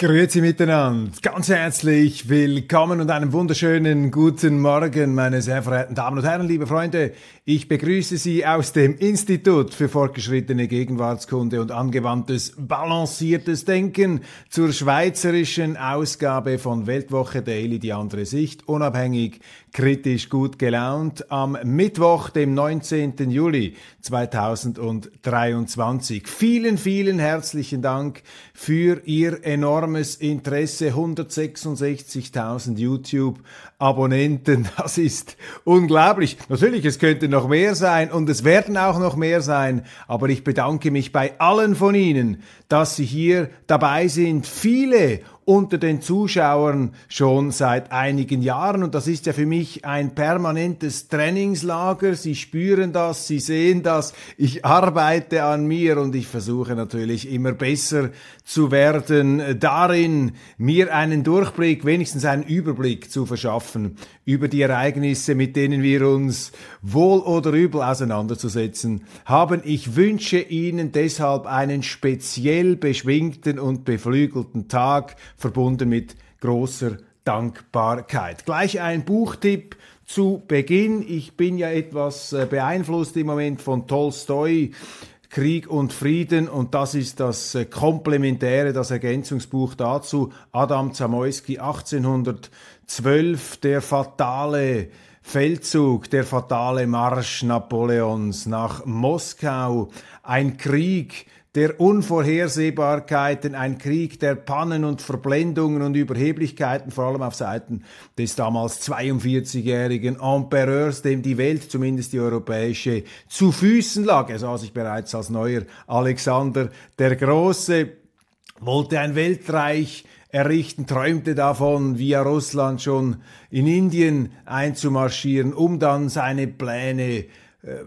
Grüezi miteinander, ganz herzlich willkommen und einen wunderschönen guten Morgen, meine sehr verehrten Damen und Herren, liebe Freunde. Ich begrüße Sie aus dem Institut für fortgeschrittene Gegenwartskunde und angewandtes balanciertes Denken zur schweizerischen Ausgabe von Weltwoche Daily, die andere Sicht, unabhängig, kritisch, gut gelaunt, am Mittwoch, dem 19. Juli 2023. Vielen, vielen herzlichen Dank für Ihr enormes Interesse. 166.000 YouTube-Abonnenten, das ist unglaublich. Natürlich, es könnte noch mehr sein und es werden auch noch mehr sein, aber ich bedanke mich bei allen von Ihnen, dass Sie hier dabei sind. Viele unter den Zuschauern schon seit einigen Jahren und das ist ja für mich ein permanentes Trainingslager. Sie spüren das, Sie sehen das. Ich arbeite an mir und ich versuche natürlich immer besser zu werden darin, mir einen Durchblick, wenigstens einen Überblick zu verschaffen über die Ereignisse, mit denen wir uns wohl oder übel auseinanderzusetzen haben. Ich wünsche Ihnen deshalb einen speziell beschwingten und beflügelten Tag verbunden mit großer Dankbarkeit. Gleich ein Buchtipp zu Beginn. Ich bin ja etwas äh, beeinflusst im Moment von Tolstoi. Krieg und Frieden und das ist das äh, komplementäre, das Ergänzungsbuch dazu. Adam Zamoyski 1812, der fatale Feldzug, der fatale Marsch Napoleons nach Moskau, ein Krieg, der Unvorhersehbarkeiten, ein Krieg der Pannen und Verblendungen und Überheblichkeiten, vor allem auf Seiten des damals 42-jährigen Empereurs, dem die Welt, zumindest die europäische, zu Füßen lag. Er sah sich bereits als neuer Alexander der Große, wollte ein Weltreich errichten, träumte davon, via Russland schon in Indien einzumarschieren, um dann seine Pläne äh,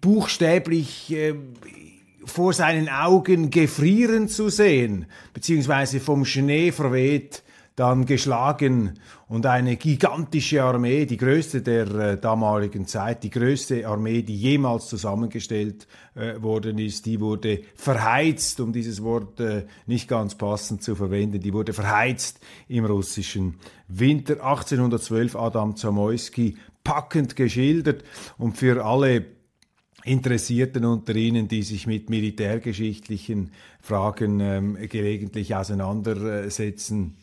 buchstäblich äh, vor seinen Augen gefrieren zu sehen, beziehungsweise vom Schnee verweht, dann geschlagen und eine gigantische Armee, die größte der äh, damaligen Zeit, die größte Armee, die jemals zusammengestellt äh, worden ist, die wurde verheizt, um dieses Wort äh, nicht ganz passend zu verwenden, die wurde verheizt im russischen Winter. 1812 Adam Zamoyski packend geschildert und für alle Interessierten unter Ihnen, die sich mit militärgeschichtlichen Fragen ähm, gelegentlich auseinandersetzen,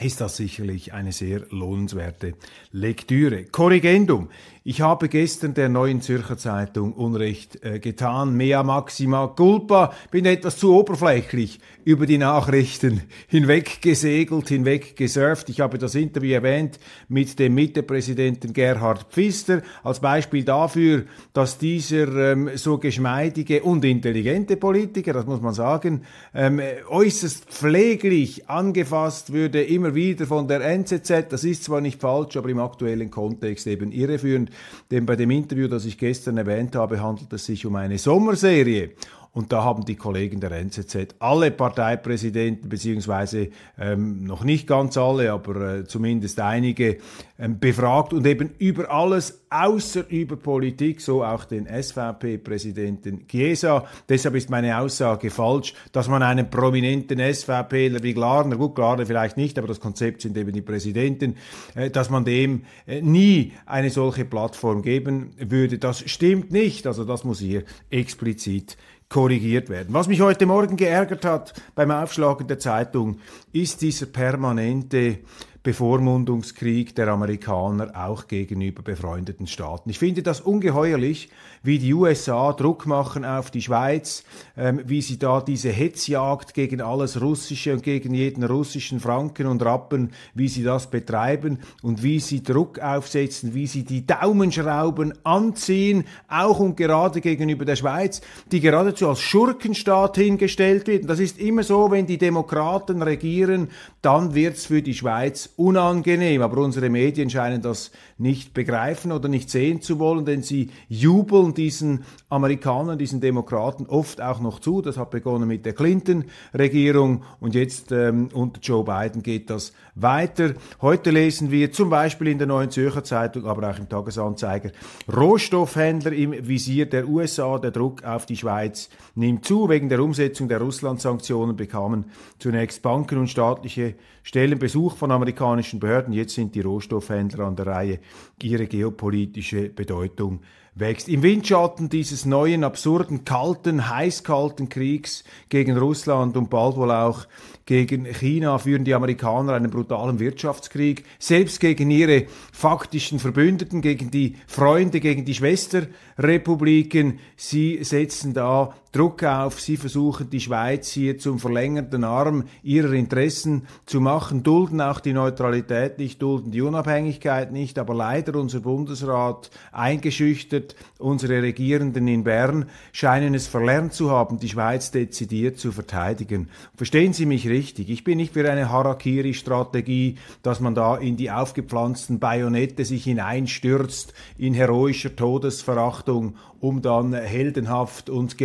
ist das sicherlich eine sehr lohnenswerte Lektüre. Korrigendum. Ich habe gestern der Neuen Zürcher Zeitung Unrecht äh, getan. Mea maxima culpa. Bin etwas zu oberflächlich über die Nachrichten hinweggesegelt, hinweggesurft. Ich habe das Interview erwähnt mit dem Mittepräsidenten Gerhard Pfister als Beispiel dafür, dass dieser ähm, so geschmeidige und intelligente Politiker, das muss man sagen, ähm, äußerst pfleglich angefasst würde, immer wieder von der NZZ. Das ist zwar nicht falsch, aber im aktuellen Kontext eben irreführend. Denn bei dem Interview, das ich gestern erwähnt habe, handelt es sich um eine Sommerserie. Und da haben die Kollegen der NZZ alle Parteipräsidenten, beziehungsweise ähm, noch nicht ganz alle, aber äh, zumindest einige, ähm, befragt und eben über alles außer über Politik, so auch den SVP-Präsidenten Chiesa. Deshalb ist meine Aussage falsch, dass man einen prominenten SVPler wie Glarner, gut, Glarner vielleicht nicht, aber das Konzept sind eben die Präsidenten, äh, dass man dem äh, nie eine solche Plattform geben würde. Das stimmt nicht. Also das muss hier explizit korrigiert werden. Was mich heute Morgen geärgert hat beim Aufschlagen der Zeitung, ist dieser permanente Bevormundungskrieg der Amerikaner auch gegenüber befreundeten Staaten. Ich finde das ungeheuerlich, wie die USA Druck machen auf die Schweiz, ähm, wie sie da diese Hetzjagd gegen alles Russische und gegen jeden russischen Franken und Rappen, wie sie das betreiben und wie sie Druck aufsetzen, wie sie die Daumenschrauben anziehen, auch und gerade gegenüber der Schweiz, die geradezu als Schurkenstaat hingestellt wird. Und das ist immer so, wenn die Demokraten regieren, dann wird's für die Schweiz unangenehm, aber unsere Medien scheinen das nicht begreifen oder nicht sehen zu wollen, denn sie jubeln diesen Amerikanern, diesen Demokraten oft auch noch zu. Das hat begonnen mit der Clinton-Regierung und jetzt ähm, unter Joe Biden geht das weiter. Heute lesen wir zum Beispiel in der Neuen Zürcher Zeitung, aber auch im Tagesanzeiger, Rohstoffhändler im Visier der USA. Der Druck auf die Schweiz nimmt zu. Wegen der Umsetzung der Russland-Sanktionen bekamen zunächst Banken und staatliche Stellen Besuch von amerikanischen Behörden. Jetzt sind die Rohstoffhändler an der Reihe, ihre geopolitische Bedeutung wächst. Im Windschatten dieses neuen, absurden, kalten, heißkalten Kriegs gegen Russland und bald wohl auch gegen China führen die Amerikaner einen brutalen Wirtschaftskrieg, selbst gegen ihre faktischen Verbündeten, gegen die Freunde, gegen die Schwesterrepubliken. Sie setzen da Druck auf, sie versuchen die Schweiz hier zum verlängerten Arm ihrer Interessen zu machen, dulden auch die Neutralität nicht, dulden die Unabhängigkeit nicht, aber leider unser Bundesrat eingeschüchtert, unsere Regierenden in Bern scheinen es verlernt zu haben, die Schweiz dezidiert zu verteidigen. Verstehen Sie mich richtig, ich bin nicht für eine Harakiri-Strategie, dass man da in die aufgepflanzten Bajonette sich hineinstürzt, in heroischer Todesverachtung um dann heldenhaft und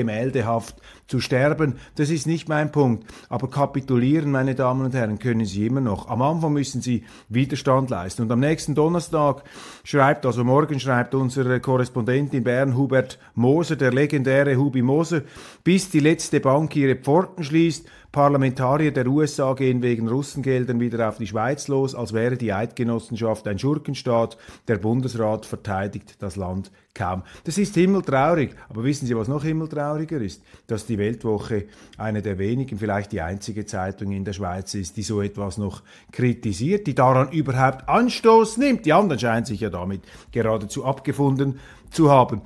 gemäldehaft zu sterben. Das ist nicht mein Punkt. Aber kapitulieren, meine Damen und Herren, können Sie immer noch. Am Anfang müssen Sie Widerstand leisten. Und am nächsten Donnerstag schreibt, also morgen schreibt unser Korrespondent in Bern, Hubert Moser, der legendäre Hubi Moser, bis die letzte Bank ihre Pforten schließt, Parlamentarier der USA gehen wegen Russengeldern wieder auf die Schweiz los, als wäre die Eidgenossenschaft ein Schurkenstaat. Der Bundesrat verteidigt das Land kaum. Das ist himmeltraurig. Aber wissen Sie, was noch himmeltrauriger ist? Dass die Weltwoche eine der wenigen, vielleicht die einzige Zeitung in der Schweiz ist, die so etwas noch kritisiert, die daran überhaupt Anstoß nimmt. Die anderen scheinen sich ja damit geradezu abgefunden zu haben.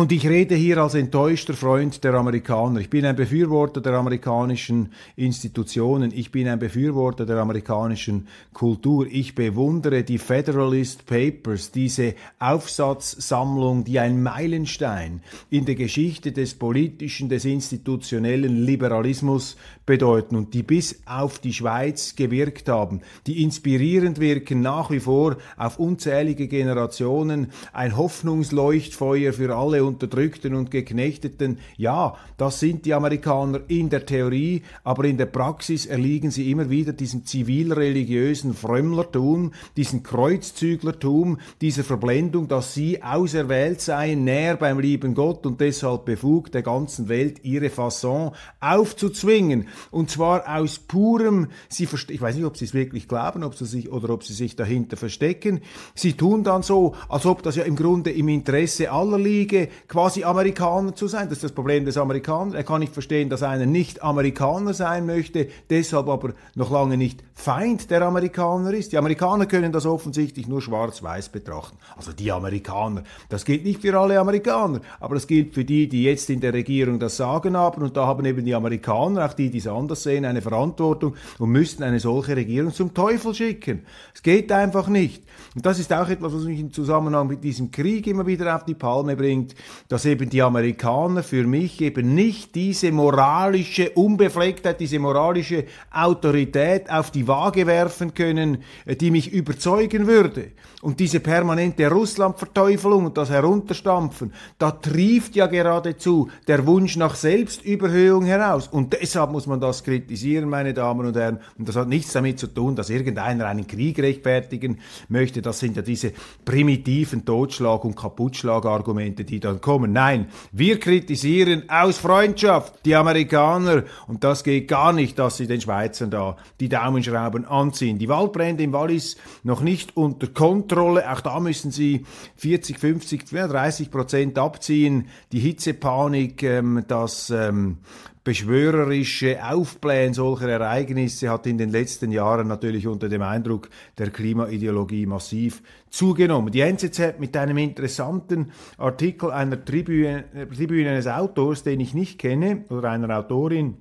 Und ich rede hier als enttäuschter Freund der Amerikaner. Ich bin ein Befürworter der amerikanischen Institutionen. Ich bin ein Befürworter der amerikanischen Kultur. Ich bewundere die Federalist Papers, diese Aufsatzsammlung, die ein Meilenstein in der Geschichte des politischen, des institutionellen Liberalismus bedeuten und die bis auf die Schweiz gewirkt haben, die inspirierend wirken nach wie vor auf unzählige Generationen, ein Hoffnungsleuchtfeuer für alle Unterdrückten und Geknechteten. Ja, das sind die Amerikaner in der Theorie, aber in der Praxis erliegen sie immer wieder diesem zivilreligiösen Frömmlertum, diesem Kreuzzüglertum, dieser Verblendung, dass sie auserwählt seien, näher beim lieben Gott und deshalb befugt, der ganzen Welt ihre Fasson aufzuzwingen. Und zwar aus purem, sie ich weiß nicht, ob sie es wirklich glauben, ob sie sich oder ob sie sich dahinter verstecken. Sie tun dann so, als ob das ja im Grunde im Interesse aller liege, quasi Amerikaner zu sein. Das ist das Problem des Amerikaners. Er kann nicht verstehen, dass einer nicht Amerikaner sein möchte, deshalb aber noch lange nicht Feind der Amerikaner ist. Die Amerikaner können das offensichtlich nur schwarz-weiß betrachten. Also die Amerikaner. Das gilt nicht für alle Amerikaner, aber das gilt für die, die jetzt in der Regierung das Sagen haben. Und da haben eben die Amerikaner, auch die, die anders sehen, eine Verantwortung und müssten eine solche Regierung zum Teufel schicken. Es geht einfach nicht. Und das ist auch etwas, was mich im Zusammenhang mit diesem Krieg immer wieder auf die Palme bringt dass eben die Amerikaner für mich eben nicht diese moralische Unbeflecktheit, diese moralische Autorität auf die Waage werfen können, äh, die mich überzeugen würde. Und diese permanente Russlandverteufelung und das Herunterstampfen, da trieft ja geradezu der Wunsch nach Selbstüberhöhung heraus. Und deshalb muss man das kritisieren, meine Damen und Herren. Und das hat nichts damit zu tun, dass irgendeiner einen Krieg rechtfertigen möchte. Das sind ja diese primitiven Totschlag- und Kaputtschlagargumente, die dann kommen. Nein, wir kritisieren aus Freundschaft die Amerikaner. Und das geht gar nicht, dass sie den Schweizern da die Daumenschrauben anziehen. Die Waldbrände im Wallis noch nicht unter Kontrolle. Auch da müssen sie 40, 50, 30 Prozent abziehen. Die Hitzepanik, ähm, das ähm, beschwörerische Aufblähen solcher Ereignisse hat in den letzten Jahren natürlich unter dem Eindruck der Klimaideologie massiv zugenommen. Die NZZ mit einem interessanten Artikel einer Tribüne, Tribüne eines Autors, den ich nicht kenne, oder einer Autorin,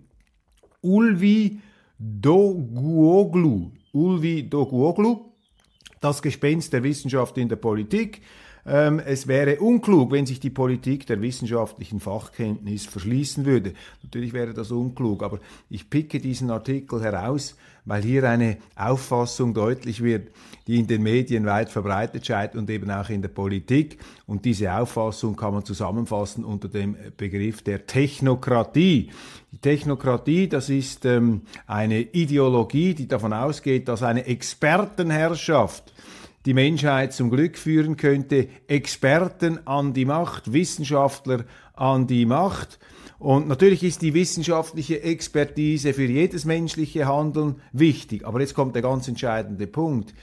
Ulvi Doguoglu. Ulvi Doguoglu, das Gespenst der Wissenschaft in der Politik. Ähm, es wäre unklug, wenn sich die Politik der wissenschaftlichen Fachkenntnis verschließen würde. Natürlich wäre das unklug, aber ich picke diesen Artikel heraus, weil hier eine Auffassung deutlich wird, die in den Medien weit verbreitet scheint und eben auch in der Politik. Und diese Auffassung kann man zusammenfassen unter dem Begriff der Technokratie. Die Technokratie, das ist ähm, eine Ideologie, die davon ausgeht, dass eine Expertenherrschaft die Menschheit zum Glück führen könnte. Experten an die Macht, Wissenschaftler an die Macht. Und natürlich ist die wissenschaftliche Expertise für jedes menschliche Handeln wichtig. Aber jetzt kommt der ganz entscheidende Punkt.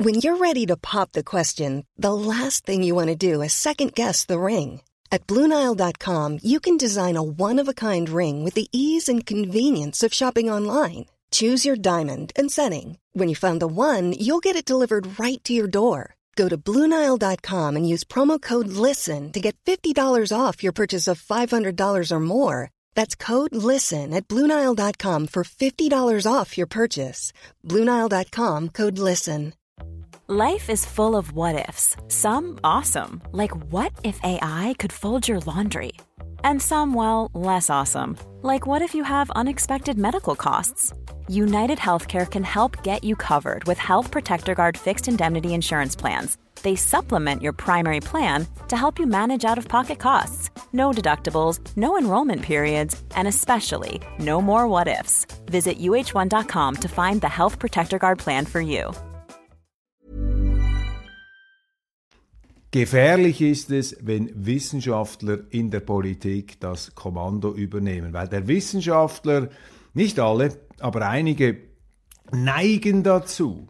When you're ready to pop the question, the last thing you want to do is second guess the ring. At BlueNile.com you can design a one-of-a-kind ring with the ease and convenience of shopping online. Choose your diamond and setting. When you find the one, you'll get it delivered right to your door. Go to Bluenile.com and use promo code LISTEN to get $50 off your purchase of $500 or more. That's code LISTEN at Bluenile.com for $50 off your purchase. Bluenile.com code LISTEN. Life is full of what ifs. Some awesome, like what if AI could fold your laundry? And some, well, less awesome, like what if you have unexpected medical costs? United Healthcare can help get you covered with Health Protector Guard fixed indemnity insurance plans. They supplement your primary plan to help you manage out of pocket costs. No deductibles, no enrollment periods, and especially no more what ifs. Visit uh1.com to find the Health Protector Guard plan for you. Gefährlich ist es, wenn Wissenschaftler in der Politik das Kommando übernehmen, weil der Wissenschaftler, nicht alle, aber einige neigen dazu,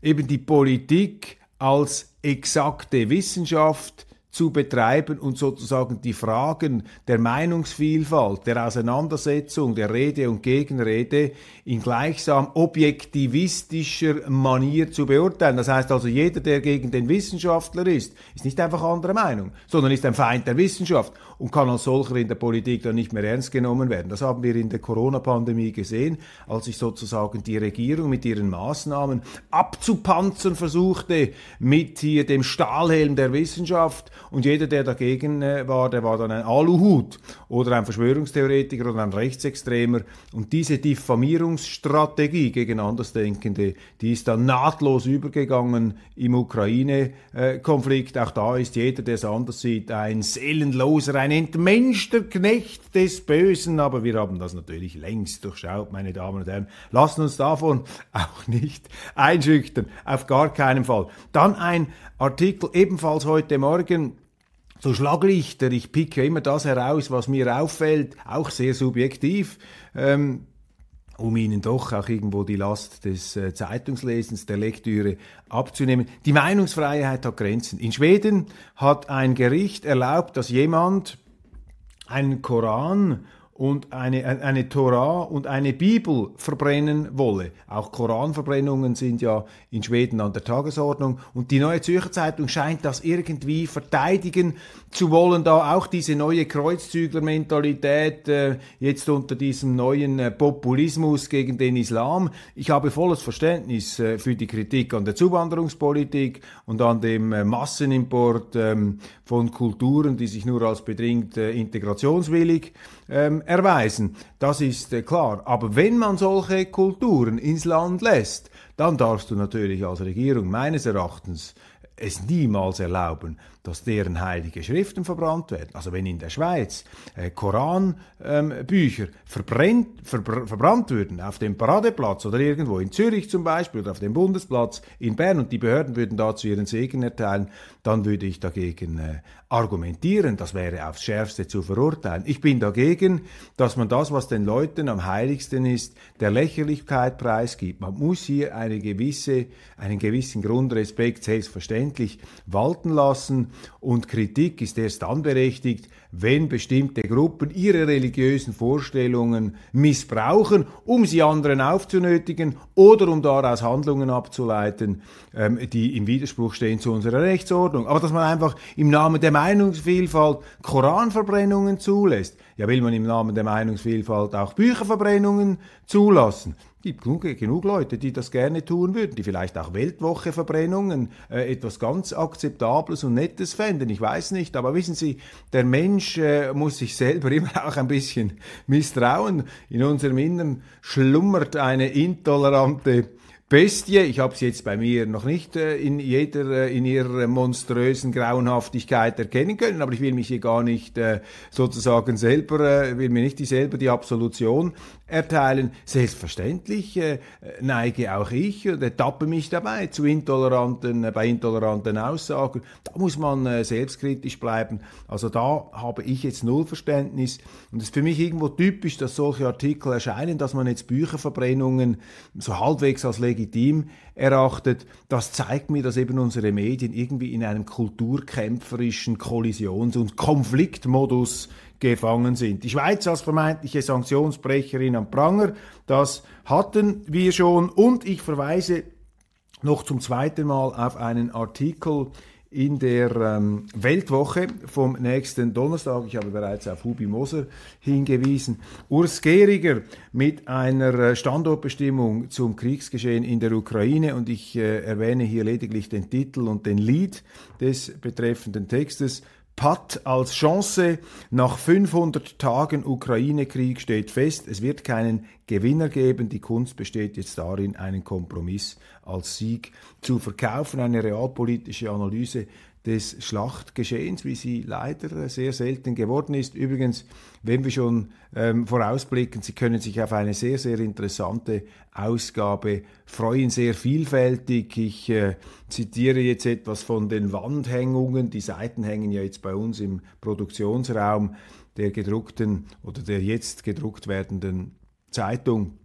eben die Politik als exakte Wissenschaft zu betreiben und sozusagen die Fragen der Meinungsvielfalt, der Auseinandersetzung, der Rede und Gegenrede in gleichsam objektivistischer Manier zu beurteilen. Das heißt also, jeder, der gegen den Wissenschaftler ist, ist nicht einfach anderer Meinung, sondern ist ein Feind der Wissenschaft und kann als solcher in der Politik dann nicht mehr ernst genommen werden. Das haben wir in der Corona-Pandemie gesehen, als sich sozusagen die Regierung mit ihren Maßnahmen abzupanzern versuchte mit hier dem Stahlhelm der Wissenschaft und jeder, der dagegen äh, war, der war dann ein Aluhut oder ein Verschwörungstheoretiker oder ein Rechtsextremer. Und diese Diffamierungsstrategie gegen Andersdenkende, die ist dann nahtlos übergegangen im Ukraine-Konflikt. Auch da ist jeder, der es anders sieht, ein Seelenloser, ein entmenschter Knecht des Bösen. Aber wir haben das natürlich längst durchschaut, meine Damen und Herren. Lassen uns davon auch nicht einschüchtern. Auf gar keinen Fall. Dann ein Artikel ebenfalls heute Morgen so Schlaglichter, ich picke immer das heraus, was mir auffällt, auch sehr subjektiv, ähm, um Ihnen doch auch irgendwo die Last des äh, Zeitungslesens, der Lektüre abzunehmen. Die Meinungsfreiheit hat Grenzen. In Schweden hat ein Gericht erlaubt, dass jemand einen Koran und eine, eine Torah und eine Bibel verbrennen wolle. Auch Koranverbrennungen sind ja in Schweden an der Tagesordnung. Und die Neue Zürcher Zeitung scheint das irgendwie verteidigen zu wollen, da auch diese neue Kreuzzüglermentalität äh, jetzt unter diesem neuen äh, Populismus gegen den Islam. Ich habe volles Verständnis äh, für die Kritik an der Zuwanderungspolitik und an dem äh, Massenimport ähm, von Kulturen, die sich nur als bedingt äh, integrationswillig ähm, erweisen. Das ist äh, klar. Aber wenn man solche Kulturen ins Land lässt, dann darfst du natürlich als Regierung meines Erachtens es niemals erlauben, dass deren heilige Schriften verbrannt werden. Also wenn in der Schweiz äh, Koranbücher ähm, verbrennt, verbr verbrannt würden auf dem Paradeplatz oder irgendwo in Zürich zum Beispiel oder auf dem Bundesplatz in Bern und die Behörden würden dazu ihren Segen erteilen, dann würde ich dagegen äh, argumentieren. Das wäre aufs Schärfste zu verurteilen. Ich bin dagegen, dass man das, was den Leuten am heiligsten ist, der Lächerlichkeit preisgibt. Man muss hier eine gewisse, einen gewissen Grundrespekt selbstverständlich walten lassen und Kritik ist erst dann berechtigt, wenn bestimmte Gruppen ihre religiösen Vorstellungen missbrauchen, um sie anderen aufzunötigen oder um daraus Handlungen abzuleiten, ähm, die im Widerspruch stehen zu unserer Rechtsordnung. Aber dass man einfach im Namen der Meinungsvielfalt Koranverbrennungen zulässt, Ja, will man im Namen der Meinungsvielfalt auch Bücherverbrennungen zulassen? Es gibt genug, genug, Leute, die das gerne tun würden, die vielleicht auch Weltwocheverbrennungen äh, etwas ganz Akzeptables und Nettes fänden. Ich weiß nicht, aber wissen Sie, der Mensch äh, muss sich selber immer auch ein bisschen misstrauen. In unserem Innern schlummert eine intolerante Bestie. Ich habe sie jetzt bei mir noch nicht äh, in jeder, äh, in ihrer monströsen Grauenhaftigkeit erkennen können, aber ich will mich hier gar nicht äh, sozusagen selber, äh, will mir nicht die selber die Absolution erteilen. Selbstverständlich äh, neige auch ich und ertappe mich dabei zu intoleranten, äh, bei intoleranten Aussagen. Da muss man äh, selbstkritisch bleiben. Also da habe ich jetzt null Verständnis. Und es ist für mich irgendwo typisch, dass solche Artikel erscheinen, dass man jetzt Bücherverbrennungen so halbwegs als legitim erachtet. Das zeigt mir, dass eben unsere Medien irgendwie in einem kulturkämpferischen Kollisions- und Konfliktmodus gefangen sind. Die Schweiz als vermeintliche Sanktionsbrecherin am Pranger, das hatten wir schon und ich verweise noch zum zweiten Mal auf einen Artikel in der ähm, Weltwoche vom nächsten Donnerstag. Ich habe bereits auf Hubi Moser hingewiesen. Urs Gehriger mit einer äh, Standortbestimmung zum Kriegsgeschehen in der Ukraine und ich äh, erwähne hier lediglich den Titel und den Lied des betreffenden Textes. Patt als Chance. Nach 500 Tagen Ukraine-Krieg steht fest, es wird keinen Gewinner geben. Die Kunst besteht jetzt darin, einen Kompromiss als Sieg zu verkaufen. Eine realpolitische Analyse des Schlachtgeschehens, wie sie leider sehr selten geworden ist. Übrigens, wenn wir schon ähm, vorausblicken, Sie können sich auf eine sehr, sehr interessante Ausgabe freuen, sehr vielfältig. Ich äh, zitiere jetzt etwas von den Wandhängungen. Die Seiten hängen ja jetzt bei uns im Produktionsraum der gedruckten oder der jetzt gedruckt werdenden Zeitung.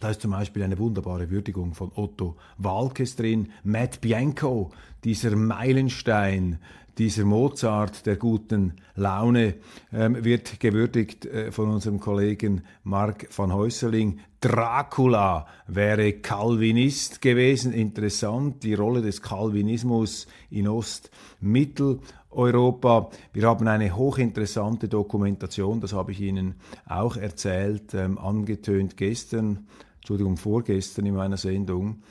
Da ist zum Beispiel eine wunderbare Würdigung von Otto Walkes drin. Matt Bianco, dieser Meilenstein, dieser Mozart der guten Laune, ähm, wird gewürdigt äh, von unserem Kollegen Mark van Häuserling. Dracula wäre Calvinist gewesen. Interessant, die Rolle des Calvinismus in Ost-Mitteleuropa. Wir haben eine hochinteressante Dokumentation, das habe ich Ihnen auch erzählt, ähm, angetönt gestern Entschuldigung, vorgestern in meiner Sendung,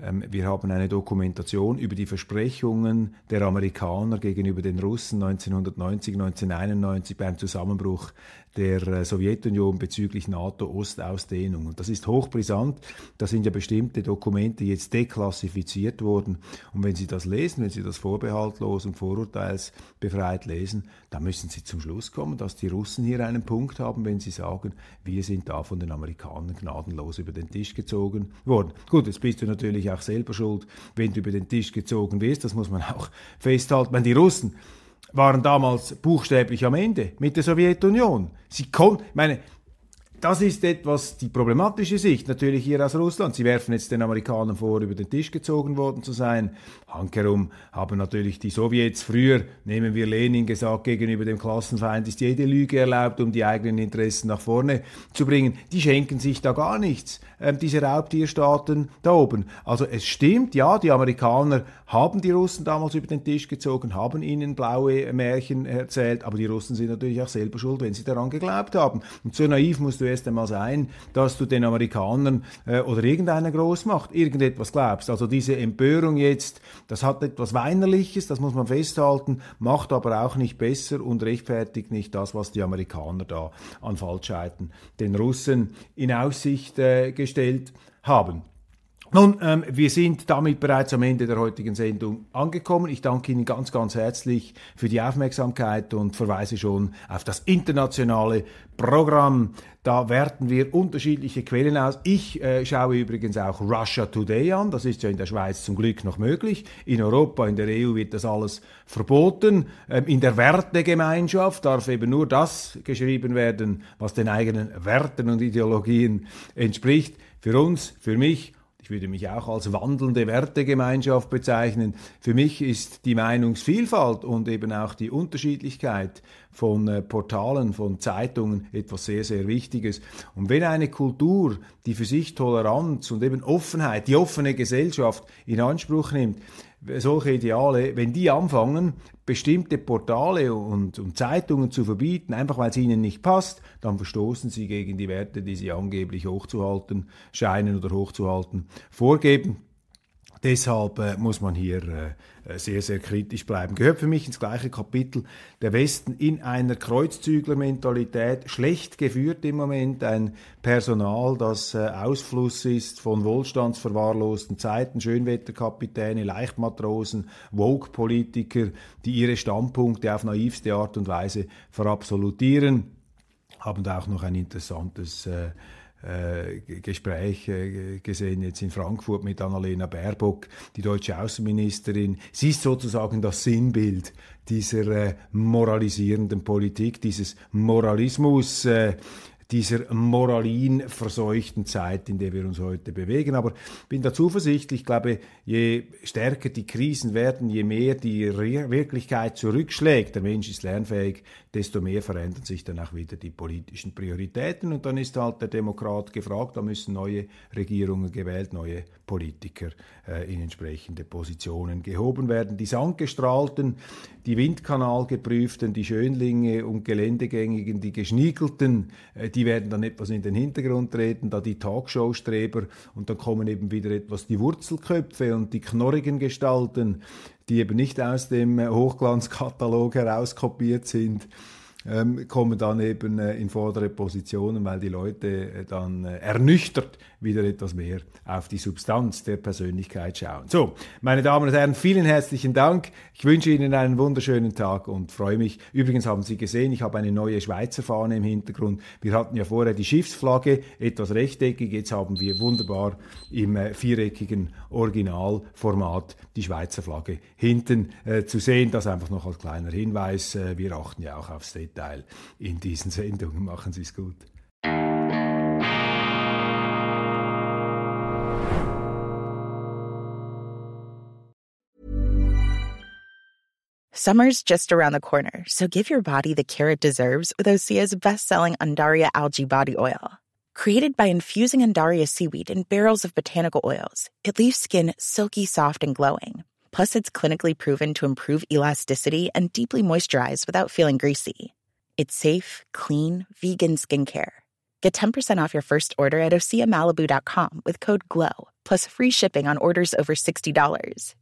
ähm, wir haben eine Dokumentation über die Versprechungen der Amerikaner gegenüber den Russen 1990, 1991 beim Zusammenbruch der äh, Sowjetunion bezüglich NATO-Ostausdehnung. Und das ist hochbrisant. Da sind ja bestimmte Dokumente jetzt deklassifiziert worden. Und wenn Sie das lesen, wenn Sie das vorbehaltlos und vorurteilsbefreit lesen, dann müssen Sie zum Schluss kommen, dass die Russen hier einen Punkt haben, wenn sie sagen, wir sind da von den Amerikanern gnadenlos über den Tisch gezogen worden. Gut, jetzt bist du natürlich auch selber schuld, wenn du über den Tisch gezogen wirst. Das muss man auch festhalten. Wenn die Russen waren damals buchstäblich am Ende mit der Sowjetunion. Sie konnten, meine, das ist etwas die problematische Sicht natürlich hier aus Russland. Sie werfen jetzt den Amerikanern vor, über den Tisch gezogen worden zu sein. Hankerum haben natürlich die Sowjets früher, nehmen wir Lenin gesagt, gegenüber dem Klassenfeind ist jede Lüge erlaubt, um die eigenen Interessen nach vorne zu bringen. Die schenken sich da gar nichts, äh, diese Raubtierstaaten da oben. Also es stimmt, ja, die Amerikaner haben die Russen damals über den Tisch gezogen, haben ihnen blaue Märchen erzählt, aber die Russen sind natürlich auch selber schuld, wenn sie daran geglaubt haben. Und so naiv musst du erst einmal sein, dass du den Amerikanern äh, oder irgendeiner Großmacht irgendetwas glaubst. Also diese Empörung jetzt, das hat etwas Weinerliches, das muss man festhalten, macht aber auch nicht besser und rechtfertigt nicht das, was die Amerikaner da an Falschheiten den Russen in Aussicht äh, gestellt haben. Nun, ähm, wir sind damit bereits am Ende der heutigen Sendung angekommen. Ich danke Ihnen ganz, ganz herzlich für die Aufmerksamkeit und verweise schon auf das internationale Programm. Da werten wir unterschiedliche Quellen aus. Ich äh, schaue übrigens auch Russia Today an. Das ist ja in der Schweiz zum Glück noch möglich. In Europa, in der EU wird das alles verboten. Ähm, in der Wertegemeinschaft darf eben nur das geschrieben werden, was den eigenen Werten und Ideologien entspricht. Für uns, für mich ich würde mich auch als wandelnde Wertegemeinschaft bezeichnen. Für mich ist die Meinungsvielfalt und eben auch die Unterschiedlichkeit von äh, Portalen, von Zeitungen etwas sehr, sehr Wichtiges. Und wenn eine Kultur, die für sich Toleranz und eben Offenheit, die offene Gesellschaft in Anspruch nimmt, solche Ideale, wenn die anfangen, bestimmte Portale und, und, Zeitungen zu verbieten, einfach weil es ihnen nicht passt, dann verstoßen sie gegen die Werte, die sie angeblich hochzuhalten scheinen oder hochzuhalten vorgeben. Deshalb äh, muss man hier äh, sehr, sehr kritisch bleiben. Gehört für mich ins gleiche Kapitel. Der Westen in einer Kreuzzüglermentalität, schlecht geführt im Moment, ein Personal, das äh, Ausfluss ist von wohlstandsverwahrlosten Zeiten, Schönwetterkapitäne, Leichtmatrosen, Vogue-Politiker, die ihre Standpunkte auf naivste Art und Weise verabsolutieren, haben da auch noch ein interessantes äh, Gespräch äh, gesehen jetzt in Frankfurt mit Annalena Baerbock, die deutsche Außenministerin. Sie ist sozusagen das Sinnbild dieser äh, moralisierenden Politik, dieses Moralismus, äh, dieser moralinverseuchten Zeit, in der wir uns heute bewegen. Aber bin da zuversichtlich. Ich glaube, je stärker die Krisen werden, je mehr die Wirklichkeit zurückschlägt, der Mensch ist lernfähig, desto mehr verändern sich dann auch wieder die politischen Prioritäten. Und dann ist halt der Demokrat gefragt, da müssen neue Regierungen gewählt, neue Politiker äh, in entsprechende Positionen gehoben werden. Die Sandgestrahlten, die Windkanalgeprüften, die Schönlinge und Geländegängigen, die Geschniegelten, äh, die werden dann etwas in den Hintergrund treten, da die Talkshow-Streber und dann kommen eben wieder etwas die Wurzelköpfe und die knorrigen Gestalten, die eben nicht aus dem Hochglanzkatalog herauskopiert sind ähm, kommen dann eben äh, in vordere Positionen, weil die Leute äh, dann äh, ernüchtert wieder etwas mehr auf die Substanz der Persönlichkeit schauen. So, meine Damen und Herren, vielen herzlichen Dank. Ich wünsche Ihnen einen wunderschönen Tag und freue mich. Übrigens haben Sie gesehen, ich habe eine neue Schweizer Fahne im Hintergrund. Wir hatten ja vorher die Schiffsflagge, etwas rechteckig. Jetzt haben wir wunderbar im äh, viereckigen Originalformat die Schweizer Flagge hinten äh, zu sehen. Das einfach noch als kleiner Hinweis. Äh, wir achten ja auch aufs Detail in diesen Sendungen. Machen Sie es gut. Summer's just around the corner, so give your body the care it deserves with Osea's best-selling Andaria algae body oil. Created by infusing Andaria seaweed in barrels of botanical oils, it leaves skin silky soft and glowing. Plus, it's clinically proven to improve elasticity and deeply moisturize without feeling greasy. It's safe, clean, vegan skincare. Get 10% off your first order at OseaMalibu.com with code GLOW, plus free shipping on orders over $60.